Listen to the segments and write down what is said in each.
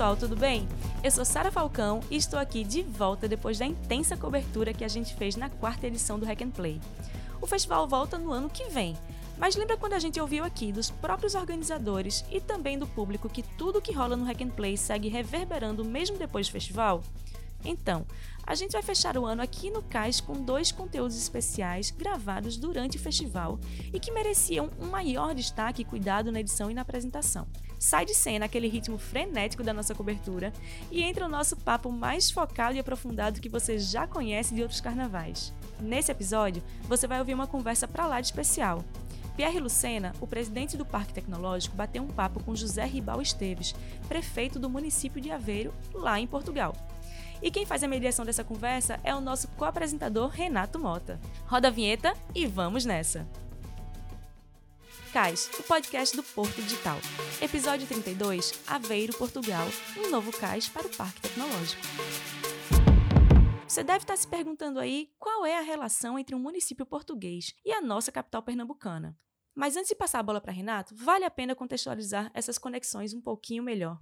pessoal, tudo bem? Eu sou Sara Falcão e estou aqui de volta depois da intensa cobertura que a gente fez na quarta edição do Hack and Play. O festival volta no ano que vem, mas lembra quando a gente ouviu aqui dos próprios organizadores e também do público que tudo que rola no Hack and Play segue reverberando mesmo depois do festival? Então, a gente vai fechar o ano aqui no CAIS com dois conteúdos especiais gravados durante o festival e que mereciam um maior destaque e cuidado na edição e na apresentação. Sai de cena aquele ritmo frenético da nossa cobertura e entra o nosso papo mais focado e aprofundado que você já conhece de outros carnavais. Nesse episódio, você vai ouvir uma conversa para lá de especial. Pierre Lucena, o presidente do Parque Tecnológico, bateu um papo com José Ribal Esteves, prefeito do município de Aveiro, lá em Portugal. E quem faz a mediação dessa conversa é o nosso co-apresentador Renato Mota. Roda a vinheta e vamos nessa! CAIS, o podcast do Porto Digital. Episódio 32, Aveiro, Portugal, um novo CAIS para o Parque Tecnológico. Você deve estar se perguntando aí qual é a relação entre um município português e a nossa capital pernambucana. Mas antes de passar a bola para Renato, vale a pena contextualizar essas conexões um pouquinho melhor.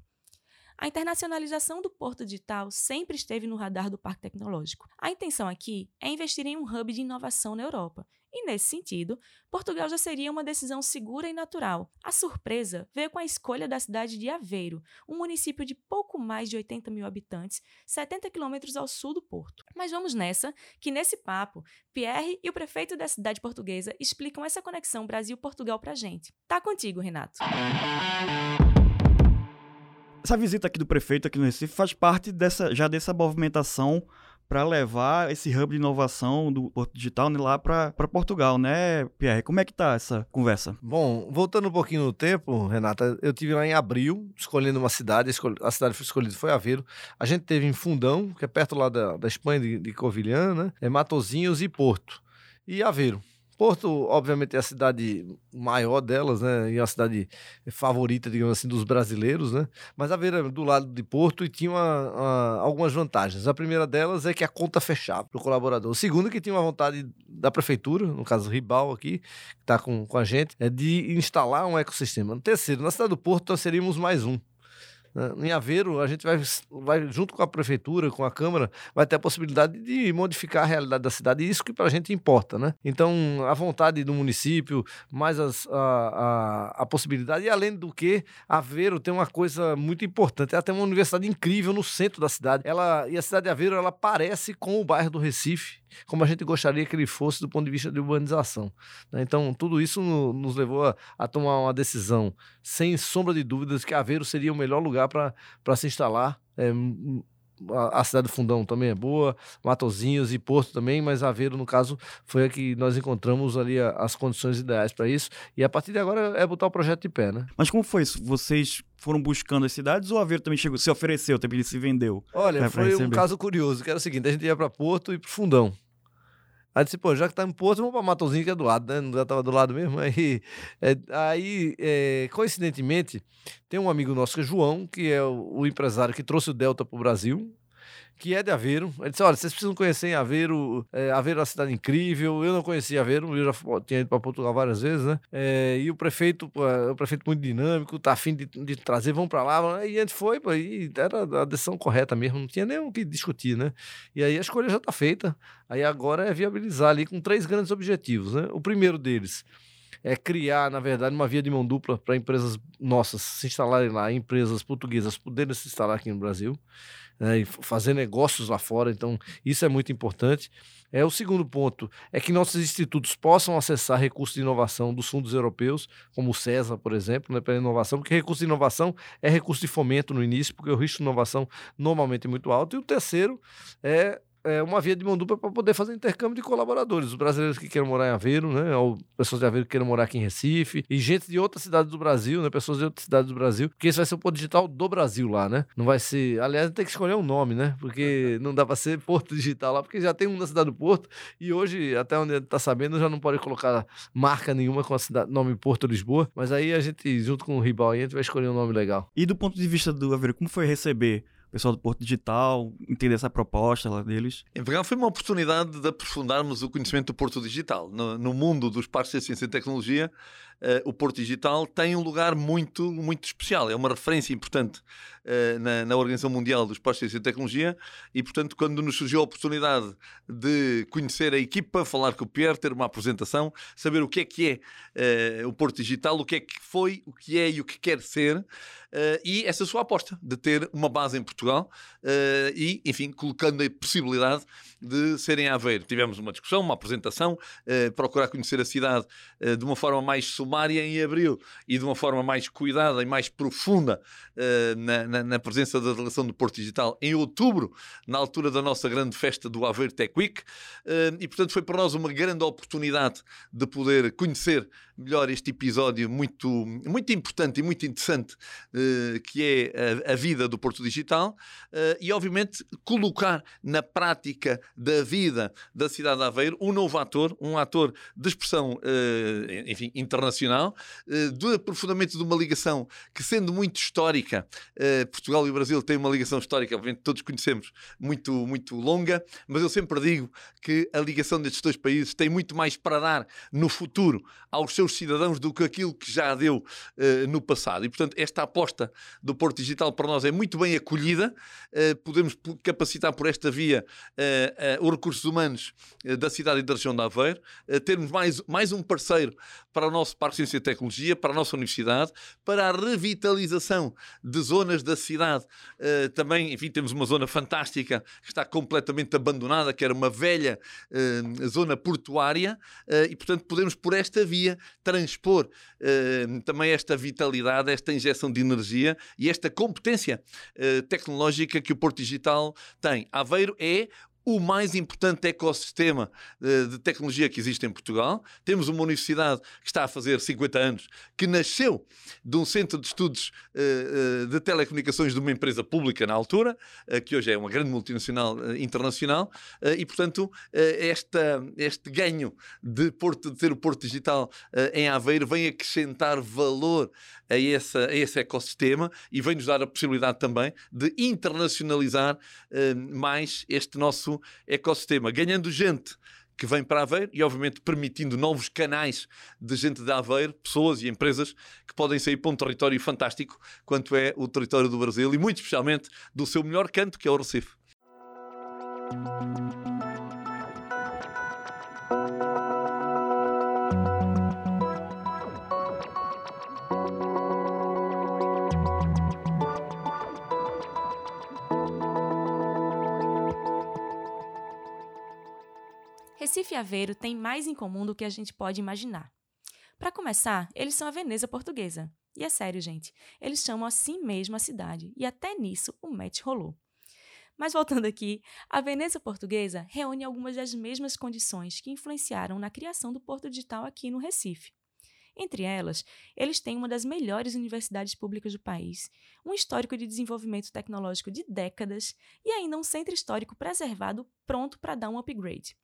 A internacionalização do Porto Digital sempre esteve no radar do Parque Tecnológico. A intenção aqui é investir em um hub de inovação na Europa. E nesse sentido, Portugal já seria uma decisão segura e natural. A surpresa veio com a escolha da cidade de Aveiro, um município de pouco mais de 80 mil habitantes, 70 quilômetros ao sul do Porto. Mas vamos nessa, que nesse papo, Pierre e o prefeito da cidade portuguesa explicam essa conexão Brasil-Portugal pra gente. Tá contigo, Renato. Essa visita aqui do prefeito aqui no Recife faz parte dessa, já dessa movimentação para levar esse hub de inovação do Porto Digital né, lá para Portugal, né, Pierre? Como é que tá essa conversa? Bom, voltando um pouquinho no tempo, Renata, eu tive lá em abril, escolhendo uma cidade, a cidade foi escolhida foi Aveiro. A gente teve em Fundão, que é perto lá da, da Espanha, de, de Covilhã, né? É Matozinhos e Porto. E Aveiro. Porto, obviamente, é a cidade maior delas, né? E a cidade favorita, digamos assim, dos brasileiros, né? Mas Aveiro é do lado de Porto e tinha uma, uma, algumas vantagens. A primeira delas é que a conta fechava para o colaborador. O segundo, que tinha uma vontade da prefeitura, no caso Ribal aqui, que está com, com a gente, é de instalar um ecossistema. O terceiro, na cidade do Porto, nós seríamos mais um. Né? Em Aveiro, a gente vai, vai, junto com a prefeitura, com a Câmara, vai ter a possibilidade de modificar a realidade da cidade, e isso que para a gente importa, né? Então, a vontade do município, mais as, a, a, a, possibilidade, e além do que, Aveiro tem uma coisa muito importante, ela tem uma universidade incrível no centro da cidade, ela, e a cidade de Aveiro, ela parece com o bairro do Recife, como a gente gostaria que ele fosse do ponto de vista de urbanização. Né? Então, tudo isso nos levou a, a, tomar uma decisão, sem sombra de dúvidas, que Aveiro seria o melhor lugar para se instalar. É, a, cidade do Fundão também é boa, Matozinhos e Porto também, mas Aveiro, no caso, foi a que nós encontramos ali as condições ideais para isso. E a partir de agora é botar o projeto de pé, né? Mas como foi isso? Vocês foram buscando as cidades ou Aveiro também chegou, se ofereceu, também se vendeu? Olha, né, foi um caso curioso, que era o seguinte, a gente ia para Porto e para Fundão. Aí disse, pô, já que tá em Porto, vamos pra Matozinho, que é do lado, né? Já tava do lado mesmo. Aí, é, aí é, coincidentemente, tem um amigo nosso que é João, que é o, o empresário que trouxe o Delta pro Brasil que é de Aveiro. Ele disse: olha, vocês precisam conhecer Aveiro. É, Aveiro é uma cidade incrível. Eu não conhecia Aveiro, eu já tinha ido para Portugal várias vezes, né? É, e o prefeito, é o prefeito muito dinâmico, tá afim de, de trazer, vamos para lá. E a gente foi, e era a decisão correta mesmo, não tinha nem o que discutir, né? E aí a escolha já está feita. Aí agora é viabilizar ali com três grandes objetivos, né? O primeiro deles é criar, na verdade, uma via de mão dupla para empresas nossas se instalarem lá, empresas portuguesas poderem se instalar aqui no Brasil né, e fazer negócios lá fora. Então, isso é muito importante. É, o segundo ponto é que nossos institutos possam acessar recursos de inovação dos fundos europeus, como o CESA, por exemplo, né, para inovação, porque recurso de inovação é recurso de fomento no início, porque o risco de inovação normalmente é muito alto. E o terceiro é é, uma via de mão dupla para poder fazer intercâmbio de colaboradores. Os brasileiros que queiram morar em Aveiro, né? Ou pessoas de Aveiro que queiram morar aqui em Recife, e gente de outras cidades do Brasil, né? Pessoas de outras cidades do Brasil, porque esse vai ser o Porto Digital do Brasil lá, né? Não vai ser. Aliás, tem que escolher um nome, né? Porque não dá para ser Porto Digital lá, porque já tem um na cidade do Porto, e hoje, até onde está sabendo, já não pode colocar marca nenhuma com a cidade, nome Porto Lisboa. Mas aí a gente, junto com o Ribal, a gente vai escolher um nome legal. E do ponto de vista do Aveiro, como foi receber? Pessoal do Porto Digital, entender essa proposta lá deles. Em verdade, foi uma oportunidade de aprofundarmos o conhecimento do Porto Digital. No, no mundo dos parques de ciência e tecnologia, o Porto Digital tem um lugar muito, muito especial. É uma referência importante na, na Organização Mundial dos Postos de Ciência e Tecnologia e, portanto, quando nos surgiu a oportunidade de conhecer a equipa, falar com o Pierre, ter uma apresentação, saber o que é que é o Porto Digital, o que é que foi, o que é e o que quer ser, e essa sua aposta de ter uma base em Portugal e, enfim, colocando a possibilidade de serem a Aveiro. Tivemos uma discussão, uma apresentação, procurar conhecer a cidade de uma forma mais sumária em abril e de uma forma mais cuidada e mais profunda na, na, na, presença da delegação do Porto Digital em outubro, na altura da nossa grande festa do Aveiro Tech Week. e, portanto, foi para nós uma grande oportunidade de poder conhecer melhor este episódio muito, muito importante e muito interessante que é a, a, vida do Porto Digital e, obviamente, colocar na prática da vida da cidade de Aveiro um novo ator, um ator de expressão, enfim, internacional, de aprofundamento de uma ligação que, sendo muito histórica, Portugal e o Brasil têm uma ligação histórica, obviamente todos conhecemos, muito, muito longa, mas eu sempre digo que a ligação destes dois países tem muito mais para dar no futuro aos seus cidadãos do que aquilo que já deu uh, no passado. E, portanto, esta aposta do Porto Digital para nós é muito bem acolhida. Podemos capacitar por esta via os recursos humanos da cidade e da região de Aveiro, termos mais, mais um parceiro para o nosso Parque de Ciência e Tecnologia, para a nossa universidade, para a revitalização de zonas da cidade. também, enfim, temos uma zona fantástica que está completamente abandonada, que era uma velha zona portuária, e, portanto, podemos por esta via transpor também esta vitalidade, esta injeção de energia e esta competência tecnológica que o Porto Digital tem. Aveiro é o mais importante ecossistema eh, de tecnologia que existe em Portugal. Temos uma universidade que está a fazer 50 anos, que nasceu de um centro de estudos eh, eh, de telecomunicações de uma empresa pública na altura, que hoje é uma grande multinacional internacional, e portanto esta, este ganho de, Porto, de ter o Porto Digital em Aveiro vem acrescentar valor a, essa, a esse ecossistema e vem-nos dar a possibilidade também de internacionalizar mais este nosso ecossistema, ganhando gente que vem para Aveiro e, obviamente, permitindo novos canais de gente de Aveiro, pessoas e empresas que podem sair para um território fantástico, quanto é o território do Brasil e, muito especialmente, do seu melhor canto, que é o Recife. Recife e Aveiro têm mais em comum do que a gente pode imaginar. Para começar, eles são a Veneza portuguesa. E é sério, gente, eles chamam assim mesmo a cidade, e até nisso o match rolou. Mas voltando aqui, a Veneza portuguesa reúne algumas das mesmas condições que influenciaram na criação do Porto Digital aqui no Recife. Entre elas, eles têm uma das melhores universidades públicas do país, um histórico de desenvolvimento tecnológico de décadas e ainda um centro histórico preservado pronto para dar um upgrade.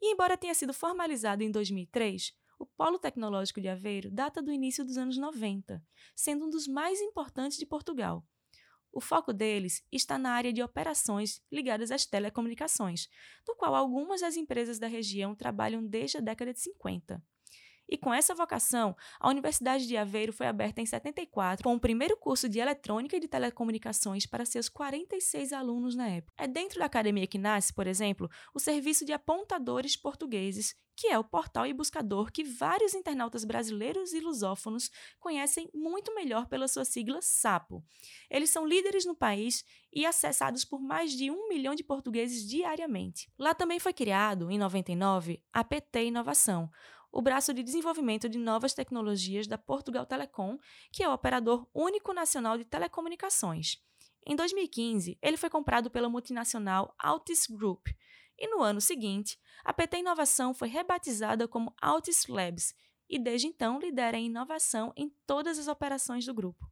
E embora tenha sido formalizado em 2003, o Polo Tecnológico de Aveiro data do início dos anos 90, sendo um dos mais importantes de Portugal. O foco deles está na área de operações ligadas às telecomunicações, do qual algumas das empresas da região trabalham desde a década de 50. E com essa vocação, a Universidade de Aveiro foi aberta em 74, com o primeiro curso de Eletrônica e de Telecomunicações para seus 46 alunos na época. É dentro da academia que nasce, por exemplo, o Serviço de Apontadores Portugueses, que é o portal e buscador que vários internautas brasileiros e lusófonos conhecem muito melhor pela sua sigla SAPO. Eles são líderes no país e acessados por mais de um milhão de portugueses diariamente. Lá também foi criado, em 99, a PT Inovação, o braço de desenvolvimento de novas tecnologias da Portugal Telecom, que é o operador único nacional de telecomunicações. Em 2015, ele foi comprado pela multinacional Altis Group, e no ano seguinte, a PT Inovação foi rebatizada como Altis Labs e desde então lidera a inovação em todas as operações do grupo.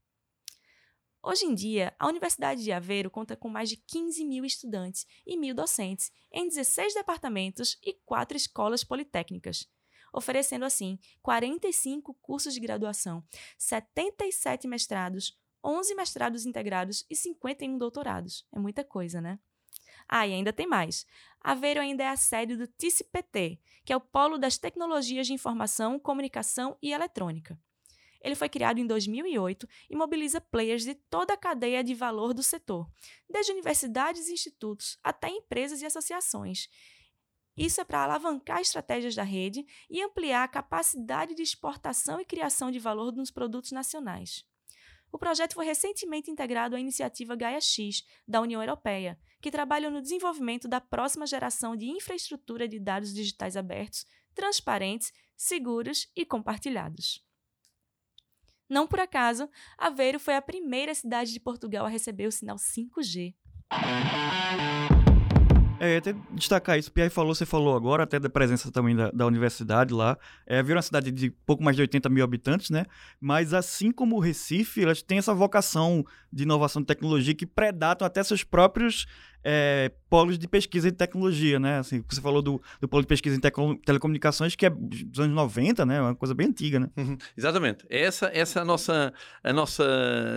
Hoje em dia, a Universidade de Aveiro conta com mais de 15 mil estudantes e mil docentes em 16 departamentos e quatro escolas politécnicas, oferecendo assim 45 cursos de graduação, 77 mestrados, 11 mestrados integrados e 51 doutorados. É muita coisa, né? Ah, e ainda tem mais. Aveiro ainda é a sede do TICPT, que é o Polo das Tecnologias de Informação, Comunicação e Eletrônica. Ele foi criado em 2008 e mobiliza players de toda a cadeia de valor do setor, desde universidades e institutos até empresas e associações. Isso é para alavancar estratégias da rede e ampliar a capacidade de exportação e criação de valor nos produtos nacionais. O projeto foi recentemente integrado à iniciativa Gaia X, da União Europeia, que trabalha no desenvolvimento da próxima geração de infraestrutura de dados digitais abertos, transparentes, seguros e compartilhados. Não por acaso, Aveiro foi a primeira cidade de Portugal a receber o sinal 5G. É, até destacar isso, o Pierre falou, você falou agora, até da presença também da, da universidade lá. É, é uma cidade de pouco mais de 80 mil habitantes, né? Mas assim como o Recife, elas têm essa vocação de inovação e tecnologia que predatam até seus próprios é, polos de pesquisa em tecnologia, né? Assim, você falou do, do polo de pesquisa em telecomunicações, que é dos anos 90, né? Uma coisa bem antiga, né? Uhum, exatamente. Essa, essa é a nossa, a nossa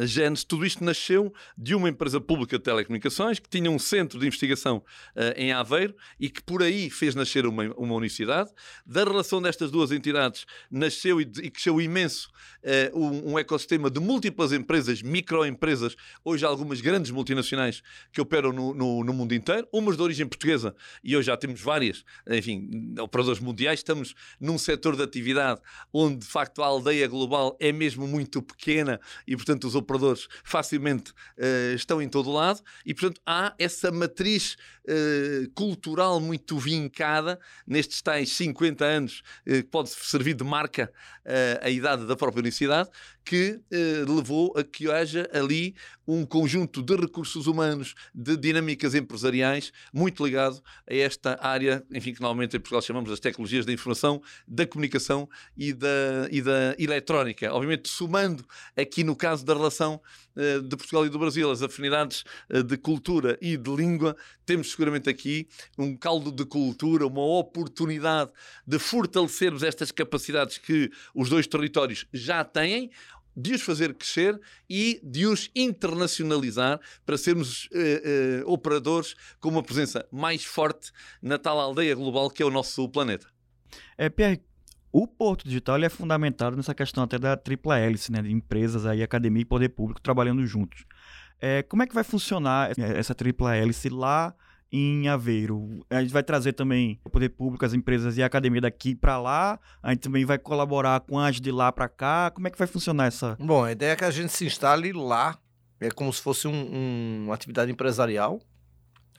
gênese. Tudo isto nasceu de uma empresa pública de telecomunicações que tinha um centro de investigação uh, em Aveiro e que por aí fez nascer uma, uma universidade. Da relação destas duas entidades nasceu e, e cresceu imenso uh, um, um ecossistema de múltiplas empresas, microempresas, hoje algumas grandes multinacionais que operam no, no no, mundo inteiro, umas de origem portuguesa, e hoje já temos várias, enfim, operadores mundiais. Estamos num setor de atividade onde, de facto, a aldeia global é mesmo muito pequena e, portanto, os operadores facilmente uh, estão em todo lado, e, portanto, há essa matriz uh, cultural muito vincada nestes tais 50 anos, uh, que pode servir de marca a idade da própria universidade, que levou a que haja ali um conjunto de recursos humanos, de dinâmicas empresariais, muito ligado a esta área, enfim, que normalmente em Portugal chamamos das tecnologias da informação, da comunicação e da, e da eletrónica. Obviamente, somando aqui no caso da relação uh, de Portugal e do Brasil, as afinidades uh, de cultura e de língua, temos seguramente aqui um caldo de cultura, uma oportunidade de fortalecermos estas capacidades que os dois territórios já têm, de os fazer crescer e de os internacionalizar para sermos uh, uh, operadores com uma presença mais forte na tal aldeia global que é o nosso planeta. É, Pierre, o Porto Digital é fundamentado nessa questão até da tripla hélice, né, de empresas, aí, academia e poder público trabalhando juntos. É, como é que vai funcionar essa tripla hélice lá em Aveiro. A gente vai trazer também o poder público, as empresas e a academia daqui para lá. A gente também vai colaborar com as de lá para cá. Como é que vai funcionar essa? Bom, a ideia é que a gente se instale lá. É como se fosse um, um, uma atividade empresarial,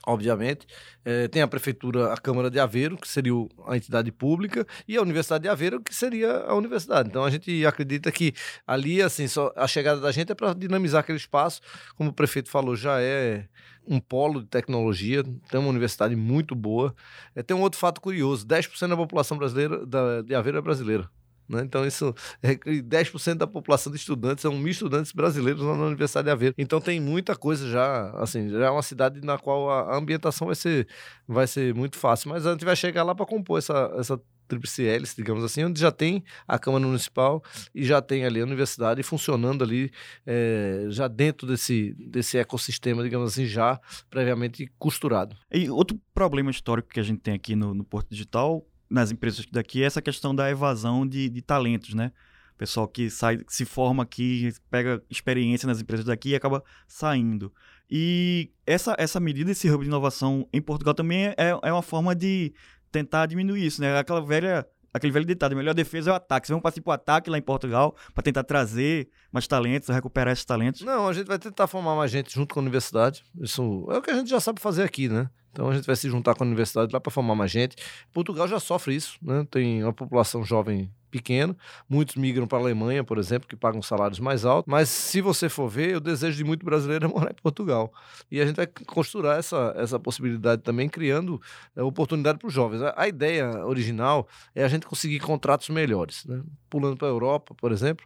obviamente. É, tem a prefeitura, a Câmara de Aveiro, que seria a entidade pública, e a Universidade de Aveiro, que seria a universidade. Então a gente acredita que ali, assim, só a chegada da gente é para dinamizar aquele espaço, como o prefeito falou, já é um polo de tecnologia, tem uma universidade muito boa. É, tem um outro fato curioso: 10% da população brasileira da, de Aveiro é brasileira. Né? Então, isso é 10% da população de estudantes são mil estudantes brasileiros lá na Universidade de Aveiro. Então, tem muita coisa já, assim, já é uma cidade na qual a ambientação vai ser, vai ser muito fácil. Mas a gente vai chegar lá para compor essa, essa tríplice hélice, digamos assim, onde já tem a Câmara Municipal e já tem ali a universidade funcionando ali, é, já dentro desse, desse ecossistema, digamos assim, já previamente costurado. E outro problema histórico que a gente tem aqui no, no Porto Digital, nas empresas daqui, é essa questão da evasão de, de talentos, né? pessoal que sai, se forma aqui, pega experiência nas empresas daqui e acaba saindo. E essa, essa medida, esse hub de inovação em Portugal também é, é uma forma de tentar diminuir isso, né? Aquela velha aquele velho ditado, melhor defesa é o ataque. Vocês vão partir para o ataque lá em Portugal para tentar trazer mais talentos, recuperar esses talentos? Não, a gente vai tentar formar mais gente junto com a universidade. Isso é o que a gente já sabe fazer aqui, né? Então a gente vai se juntar com a universidade lá para formar mais gente. Portugal já sofre isso, né? Tem uma população jovem pequena, muitos migram para a Alemanha, por exemplo, que pagam salários mais altos. Mas se você for ver, o desejo de muito brasileiro é morar em Portugal. E a gente vai costurar essa, essa possibilidade também, criando é, oportunidade para os jovens. A, a, ideia original é a gente conseguir contratos melhores, né? pulando para a Europa, por exemplo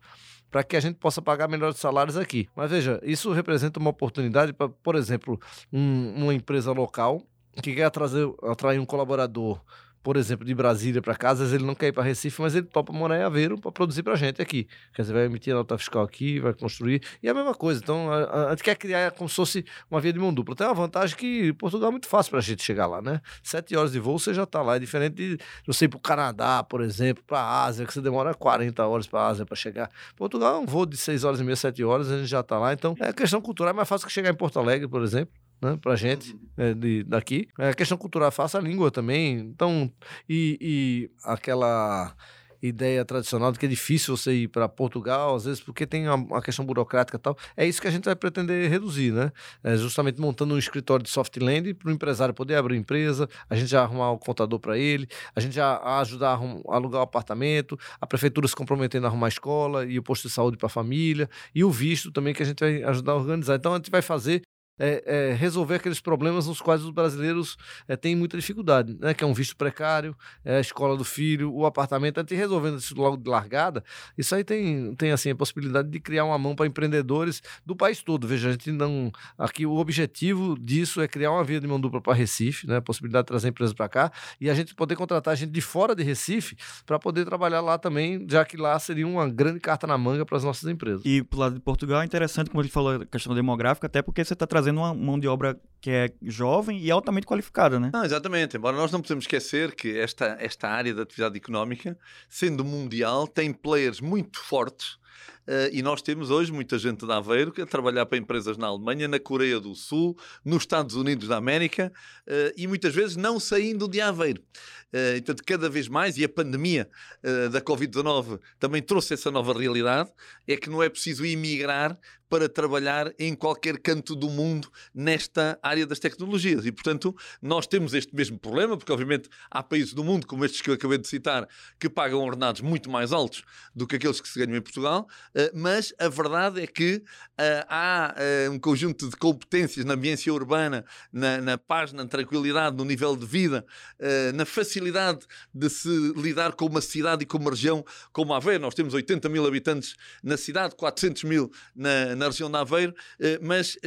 para que a gente possa pagar melhores salários aqui. Mas veja, isso representa uma oportunidade para, por exemplo, um, uma empresa local que quer atrair um colaborador por exemplo, de Brasília para casa, às vezes ele não quer ir para Recife, mas ele topa morar em Aveiro para produzir para a gente aqui. Quer dizer, vai emitir a nota fiscal aqui, vai construir, e é a mesma coisa. Então, a, a gente quer criar como se fosse uma via de mão dupla. Tem uma vantagem que Portugal é muito fácil para a gente chegar lá, né? Sete horas de voo você já está lá. É diferente de você ir para o Canadá, por exemplo, para a Ásia, que você demora 40 horas para a Ásia para chegar. Portugal é um voo de seis horas e meia, sete horas, a gente já está lá. Então, é questão cultural, é mais fácil que chegar em Porto Alegre, por exemplo né, pra gente é, de, daqui. É, a questão cultural faça a língua também. Então, e, e aquela ideia tradicional de que é difícil você ir para Portugal, às vezes porque tem uma, uma, questão burocrática e tal. É isso que a gente vai pretender reduzir, né? É justamente montando um escritório de softland para o empresário poder abrir empresa, a gente já arrumar o contador para ele, a gente já ajudar a alugar o apartamento, a prefeitura se comprometendo a arrumar a escola e o posto de saúde para a família e o visto também que a gente vai ajudar a organizar. Então a gente vai fazer é, é, resolver aqueles problemas nos quais os brasileiros é, têm muita dificuldade, né? que é um visto precário, é a escola do filho, o apartamento, a gente resolvendo isso logo de largada, isso aí tem, tem assim, a possibilidade de criar uma mão para empreendedores do país todo. Veja, a gente não. Aqui o objetivo disso é criar uma via de mão dupla para Recife, né? a possibilidade de trazer empresas para cá, e a gente poder contratar gente de fora de Recife para poder trabalhar lá também, já que lá seria uma grande carta na manga para as nossas empresas. E pro lado de Portugal é interessante, como ele falou, a questão demográfica, até porque você está trazendo trazendo uma mão de obra que é jovem e altamente qualificada, né? Não, exatamente. Embora nós não podemos esquecer que esta, esta área da atividade económica, sendo mundial, tem players muito fortes Uh, e nós temos hoje muita gente de Aveiro que a trabalhar para empresas na Alemanha, na Coreia do Sul, nos Estados Unidos da América uh, e muitas vezes não saindo de Aveiro. Uh, portanto, cada vez mais, e a pandemia uh, da Covid-19 também trouxe essa nova realidade, é que não é preciso emigrar para trabalhar em qualquer canto do mundo nesta área das tecnologias. E, portanto, nós temos este mesmo problema, porque, obviamente, há países do mundo, como estes que eu acabei de citar, que pagam ordenados muito mais altos do que aqueles que se ganham em Portugal, uh, mas a verdade é que há um conjunto de competências na ambiência urbana, na, na, paz, na tranquilidade, no nível de vida, na facilidade de se lidar com uma cidade e com uma região como Aveiro. Nós temos 80 mil habitantes na cidade, 400 mil na, na região de Aveiro, mas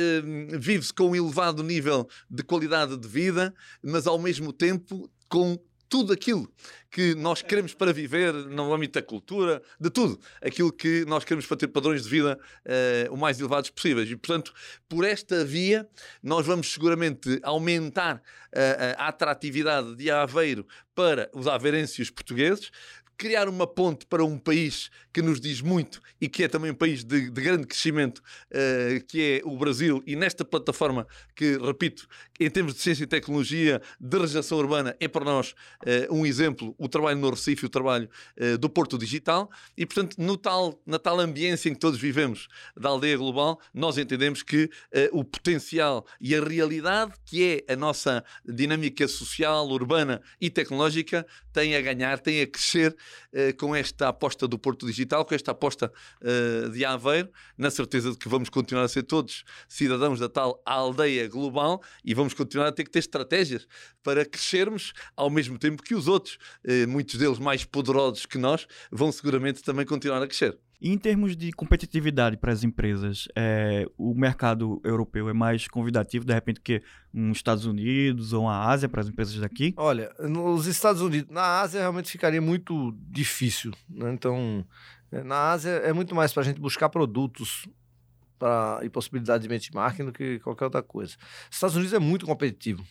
vive-se com um elevado nível de qualidade de vida, mas ao mesmo tempo com tudo aquilo que nós queremos para viver no âmbito da cultura, de tudo. Aquilo que nós queremos para ter padrões de vida uh, o mais elevados possíveis. E, portanto, por esta via, nós vamos seguramente aumentar uh, a atratividade de Aveiro para os aveirenses portugueses, criar uma ponte para um país que nos diz muito e que é também um país de, de grande crescimento, uh, que é o Brasil, e nesta plataforma que, repito, em termos de ciência e tecnologia, de regeneração urbana, é para nós uh, um exemplo, o trabalho no Recife, o trabalho uh, do Porto Digital, e portanto, no tal, na tal ambiência em que todos vivemos da aldeia global, nós entendemos que o potencial e a realidade que é a nossa dinâmica social, urbana e tecnológica tem a ganhar, tem a crescer com esta aposta do Porto Digital com esta aposta uh, de Aveiro, na certeza de que vamos continuar a ser todos cidadãos da tal aldeia global e vamos continuar a ter que ter estratégias para crescermos ao mesmo tempo que os outros, uh, muitos deles mais poderosos que nós, vão seguramente também continuar a crescer. Em termos de competitividade para as empresas, é, o mercado europeu é mais convidativo, de repente, que nos Estados Unidos ou a Ásia para as empresas daqui? Olha, nos Estados Unidos, na Ásia realmente ficaria muito difícil. Né? Então, é, na Ásia é muito mais para a gente buscar produtos pra, e possibilidade de benchmarking do que qualquer outra coisa. Estados Unidos é muito competitivo.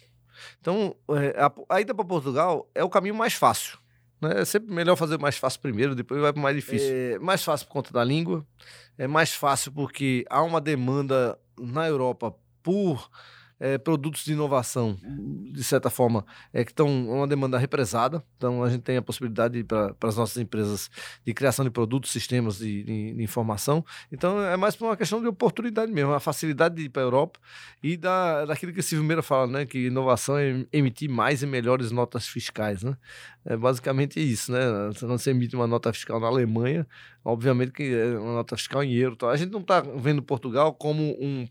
Então, é, a, a ida para Portugal é o caminho mais fácil. Né? É sempre melhor fazer mais fácil primeiro, depois vai para mais difícil. É mais fácil por conta da língua, é mais fácil porque há uma demanda na Europa por é, produtos de inovação, de certa forma, é que estão uma demanda represada. Então, a gente tem a possibilidade para as nossas empresas de criação de produtos, sistemas de, de, de informação. Então, é mais uma questão de oportunidade mesmo, a facilidade de ir para a Europa e da, daquilo que o Silvio Meira fala, né? Que inovação é emitir mais e melhores notas fiscais, né? É basicamente isso, né? Se não se emite uma nota fiscal na Alemanha, obviamente que é uma nota fiscal em euro. Tá? A gente não está vendo Portugal como um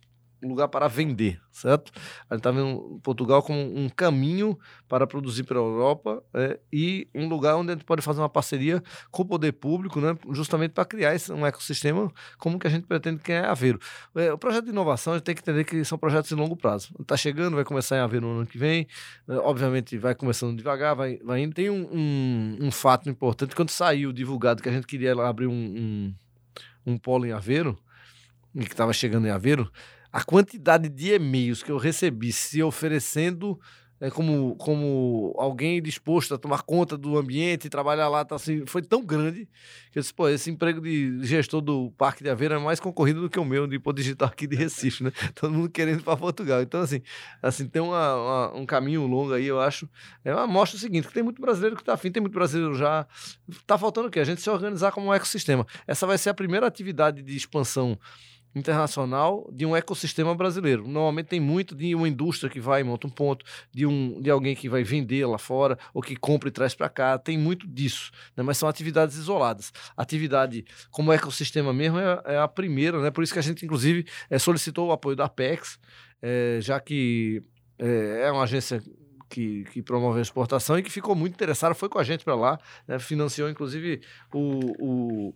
lugar para vender, certo? A gente está vendo Portugal como um caminho para produzir para a Europa é, e um lugar onde a gente pode fazer uma parceria com o poder público, né, justamente para criar esse, um ecossistema como que a gente pretende que é Aveiro. É, o projeto de inovação a gente tem que entender que são projetos de longo prazo. Está chegando, vai começar em Aveiro no ano que vem, é, obviamente vai começando devagar, vai, vai indo. Tem um, um, um fato importante, quando saiu divulgado que a gente queria abrir um, um, um polo em Aveiro, e que estava chegando em Aveiro, a quantidade de e-mails que eu recebi se oferecendo é, como, como alguém disposto a tomar conta do ambiente trabalhar lá, tá, assim, foi tão grande que eu disse, pô, esse emprego de gestor do Parque de Aveiro é mais concorrido do que o meu de Pô Digital aqui de Recife, né? Todo mundo querendo ir para Portugal. Então, assim, assim tem uma, uma, um caminho longo aí, eu acho. É uma mostra o seguinte, que tem muito brasileiro que está afim, tem muito brasileiro já. Tá faltando o quê? A gente se organizar como um ecossistema. Essa vai ser a primeira atividade de expansão internacional de um ecossistema brasileiro. Normalmente tem muito de uma indústria que vai e monta um ponto, de, um, de alguém que vai vender lá fora, ou que compra e traz para cá, tem muito disso, né? mas são atividades isoladas. Atividade como ecossistema mesmo é, é, a primeira, né? por isso que a gente, inclusive, é, solicitou o apoio da Apex, é, já que é, é uma agência que, que, promove a exportação e que ficou muito interessada, foi com a gente para lá, né? financiou inclusive o,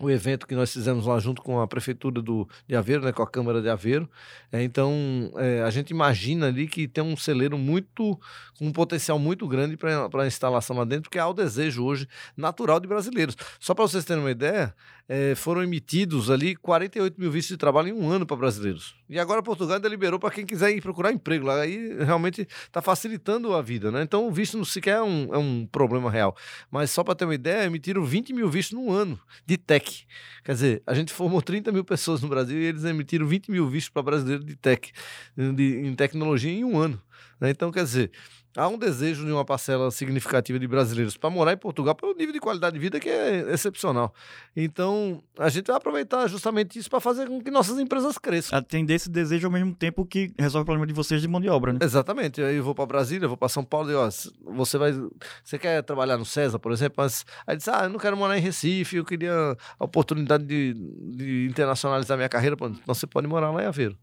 o evento que nós fizemos lá junto com a prefeitura do, de Aveiro, né, com a Câmara de Aveiro. É, então, é, a gente imagina ali que tem um celeiro muito, com um potencial muito grande para a instalação lá dentro, porque há o desejo hoje natural de brasileiros. Só para vocês terem uma ideia, é, foram emitidos ali 48 mil vistos de trabalho em um ano para brasileiros. E agora Portugal ainda liberou para quem quiser ir procurar emprego lá. Aí realmente está facilitando a vida, né? Então o visto não sequer é um, é um problema real. Mas só para ter uma ideia, emitiram 20 mil vistos num ano de tech. Quer dizer, a gente formou 30 mil pessoas no Brasil e eles emitiram 20 mil vistos para brasileiros de tech, de, em tecnologia em um ano. Né? Então, quer dizer, há um desejo de uma parcela significativa de brasileiros para morar em Portugal pelo nível de qualidade de vida que é excepcional. Então, a gente vai aproveitar justamente isso para fazer com que nossas empresas cresçam. Atender esse desejo ao mesmo tempo que resolve o problema de vocês de mão de obra, né? Exatamente. Aí eu vou para Brasília, vou para São Paulo e ó, você vai, você quer trabalhar no César, por exemplo, mas aí diz: "Ah, eu não quero morar em Recife, eu queria a oportunidade de, de internacionalizar minha carreira". Então você pode morar lá em Aveiro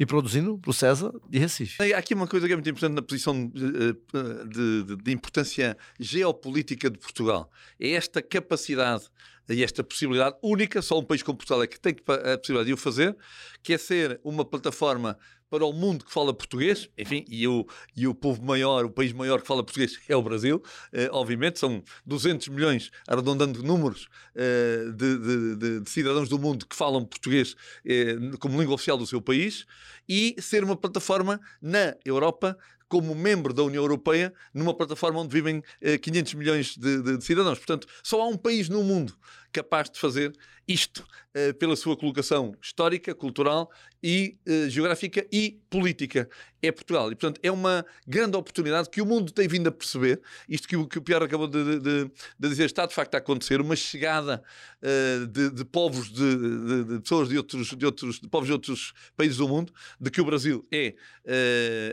e produzindo para o César de Recife. Há aqui uma coisa que é muito importante na posição de, eh, de, de, de importância geopolítica de Portugal. É esta capacidade e esta possibilidade única, só um país como Portugal é que tem a possibilidade de o fazer, que é ser uma plataforma para o mundo que fala português, enfim, e o, e o povo maior, o país maior que fala português é o Brasil, eh, obviamente, são 200 milhões, arredondando números, eh, de, de, de, de, cidadãos do mundo que falam português eh, como língua oficial do seu país, e ser uma plataforma na Europa como membro da União Europeia, numa plataforma onde vivem 500 milhões de, de, de, cidadãos. Portanto, só há um país no mundo capaz de fazer isto uh, pela sua colocação histórica, cultural e uh, geográfica e política. É Portugal. E, portanto, é uma grande oportunidade que o mundo tem vindo a perceber. Isto que o, que o Pierre acabou de, de, de, dizer está de facto a acontecer. Uma chegada uh, de, de, povos, de, de, pessoas de outros, de outros povos de outros países do mundo, de que o Brasil é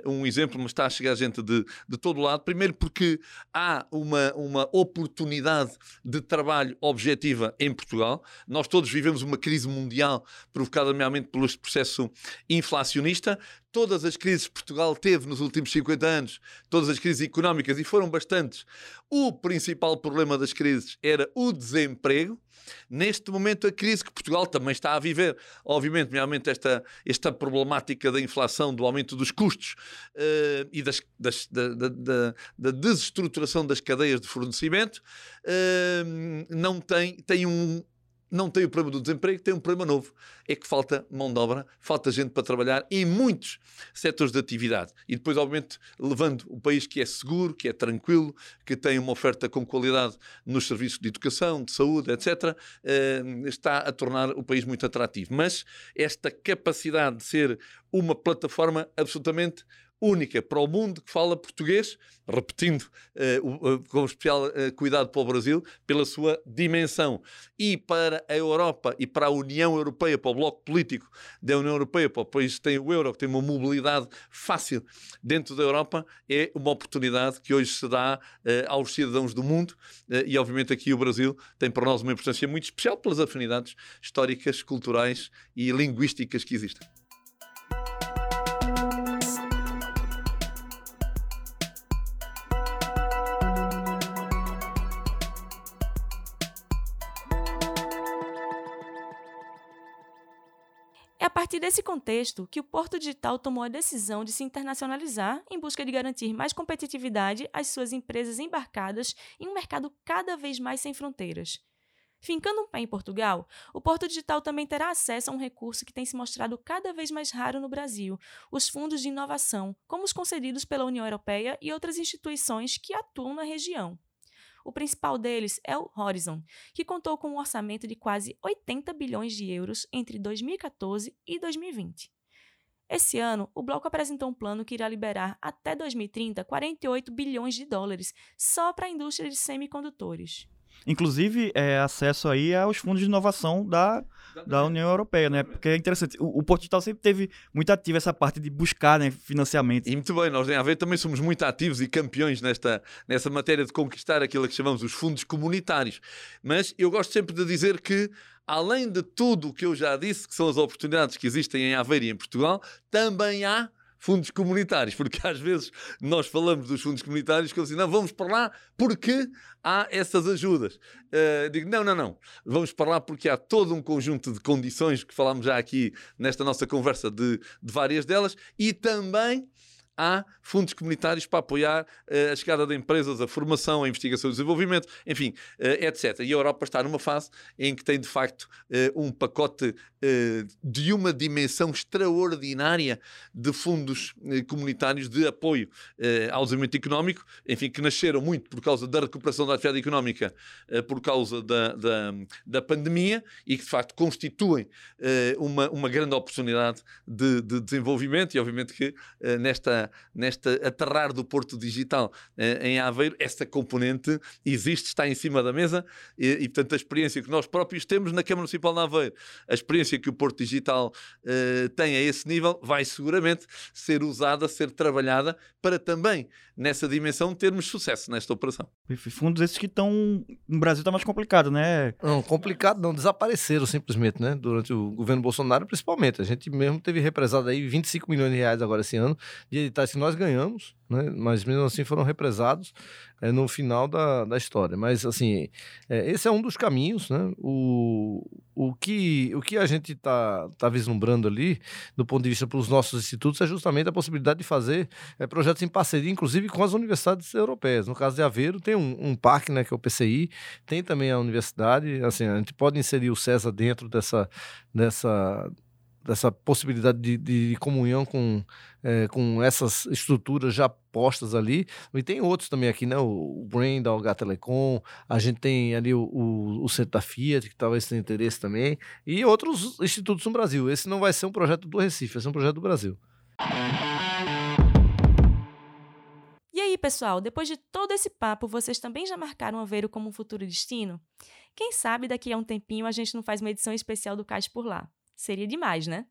um exemplo, mas está a chegar gente de, de todo lado. Primeiro porque há uma, uma oportunidade de trabalho objetiva em Portugal. Nós todos vivemos uma crise mundial provocada, nomeadamente, pelo processo inflacionista. Todas as crises que Portugal teve nos últimos 50 anos, todas as crises económicas, e foram bastantes, o principal problema das crises era o desemprego. Neste momento, a crise que Portugal também está a viver, obviamente, nomeadamente esta, esta problemática da inflação, do aumento dos custos uh, e das, das, da, da, da, da, desestruturação das cadeias de fornecimento, uh, não tem, tem um, não tem o problema do desemprego, tem um problema novo. É que falta mão de obra, falta gente para trabalhar em muitos setores de atividade. E depois, obviamente, levando o país que é seguro, que é tranquilo, que tem uma oferta com qualidade nos serviços de educação, de saúde, etc., eh, está a tornar o país muito atrativo. Mas esta capacidade de ser uma plataforma absolutamente única para o mundo que fala português, repetindo uh, uh, com especial uh, cuidado para o Brasil, pela sua dimensão. E para a Europa e para a União Europeia, para o bloco político da União Europeia, para o país que tem o euro, que tem uma mobilidade fácil dentro da Europa, é uma oportunidade que hoje se dá aos cidadãos do mundo e, obviamente, aqui o Brasil tem para nós uma importância muito especial pelas afinidades históricas, culturais e linguísticas que existem. Partir desse contexto que o Porto Digital tomou a decisão de se internacionalizar em busca de garantir mais competitividade às suas empresas embarcadas em um mercado cada vez mais sem fronteiras. Fincando um pé em Portugal, o Porto Digital também terá acesso a um recurso que tem se mostrado cada vez mais raro no Brasil: os fundos de inovação, como os concedidos pela União Europeia e outras instituições que atuam na região. O principal deles é o Horizon, que contou com um orçamento de quase 80 bilhões de euros entre 2014 e 2020. Esse ano, o bloco apresentou um plano que irá liberar até 2030 48 bilhões de dólares só para a indústria de semicondutores. Inclusive, é, acesso aí aos fundos de inovação da, da União Europeia, né? Porque é interessante. O, o Porto Digital sempre teve muito ativo essa parte de buscar né, financiamento. E muito bem, nós em Aveiro também somos muito ativos e campeões nesta, nessa matéria de conquistar aquilo que chamamos os fundos comunitários. Mas eu gosto sempre de dizer que além de tudo o que eu já disse, que são as oportunidades que existem em Aveiro e em Portugal, também há fundos comunitários, porque às vezes nós falamos dos fundos comunitários que eu assim, não, vamos para lá porque há essas ajudas. Uh, digo, não, não, não, vamos para lá porque há todo um conjunto de condições que falámos já aqui nesta nossa conversa de, de várias delas e também há fundos comunitários para apoiar uh, a chegada de empresas, a formação, a investigação e desenvolvimento, enfim, uh, etc. E a Europa está numa fase em que tem, de facto, uh, um pacote de uma dimensão extraordinária de fundos comunitários de apoio ao desenvolvimento económico, enfim, que nasceram muito por causa da recuperação da atividade económica por causa da, da, da, pandemia e que, de facto, constituem uma, uma grande oportunidade de, de desenvolvimento e, obviamente, que nesta nesta, aterrar do Porto Digital eh, em Aveiro, essa componente existe, está em cima da mesa e, e, portanto, a experiência que nós próprios temos na Câmara Municipal de Aveiro, a experiência que o Porto Digital eh, tem a esse nível, vai seguramente ser usada, ser trabalhada para também, nessa dimensão, termos sucesso nesta operação. Fundos esses que estão. No Brasil está mais complicado, né? Não, complicado não, desapareceram simplesmente, né? Durante o governo Bolsonaro, principalmente. A gente mesmo teve represado aí 25 milhões de reais agora esse ano de editais que nós ganhamos, né? mas mesmo assim foram represados é, no final da, da história. Mas, assim, é, esse é um dos caminhos. Né? O, o, que, o que a gente está tá vislumbrando ali, do ponto de vista para os nossos institutos, é justamente a possibilidade de fazer é, projetos em parceria, inclusive com as universidades europeias. No caso de Aveiro, tem um, um parque, né, que é o PCI, tem também a universidade. Assim, a gente pode inserir o CESA dentro dessa. dessa dessa possibilidade de, de comunhão com, é, com essas estruturas já postas ali. E tem outros também aqui, né? O, Brain da Alga Telecom, a gente tem ali o, o, o Centro da Fiat, que talvez tenha interesse também, e outros institutos no Brasil. Esse não vai ser um projeto do Recife, vai ser um projeto do Brasil. E aí, pessoal, depois de todo esse papo, vocês também já marcaram Aveiro como um futuro destino? Quem sabe daqui a um tempinho a gente não faz uma edição especial do Cais por lá. Seria demais, né?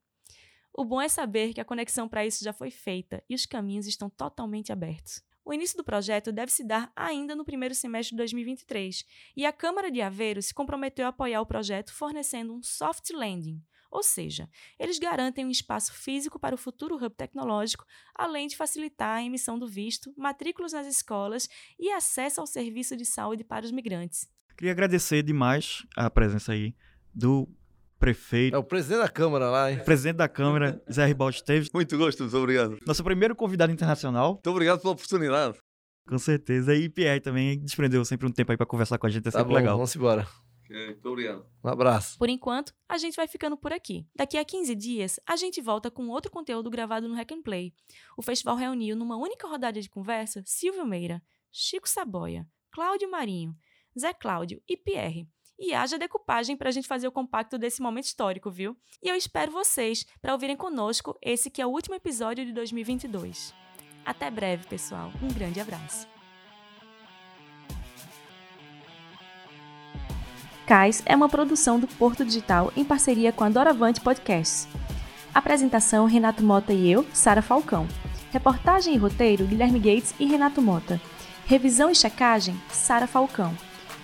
O bom é saber que a conexão para isso já foi feita e os caminhos estão totalmente abertos. O início do projeto deve se dar ainda no primeiro semestre de 2023, e a Câmara de Aveiro se comprometeu a apoiar o projeto fornecendo um soft landing, ou seja, eles garantem um espaço físico para o futuro hub tecnológico, além de facilitar a emissão do visto, matrículas nas escolas e acesso ao serviço de saúde para os migrantes. Queria agradecer demais a presença aí do prefeito. É o presidente da Câmara lá, hein? Presidente da Câmara, Zé Ribaldi Esteves. Muito gosto, muito obrigado. Nosso primeiro convidado internacional. Muito obrigado pela oportunidade. Com certeza. E Pierre também desprendeu sempre um tempo aí para conversar com a gente, é tá sempre bom, legal. Vamos embora. muito obrigado. Um abraço. Por enquanto, a gente vai ficando por aqui. Daqui a 15 dias, a gente volta com outro conteúdo gravado no Hack and Play. O festival reuniu numa única rodada de conversa Silvio Meira, Chico Saboia, Cláudio Marinho, Zé Cláudio e Pierre e haja decupagem para a gente fazer o compacto desse momento histórico, viu? E eu espero vocês para ouvirem conosco esse que é o último episódio de 2022. Até breve, pessoal. Um grande abraço. Cais é uma produção do Porto Digital em parceria com a Doravante Podcasts. Apresentação Renato Mota e eu, Sara Falcão. Reportagem e roteiro Guilherme Gates e Renato Mota. Revisão e checagem Sara Falcão.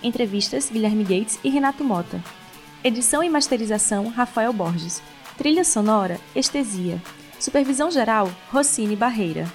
Entrevistas Guilherme Gates e Renato Mota. Edição e masterização Rafael Borges. Trilha sonora Estesia. Supervisão geral Rossini Barreira.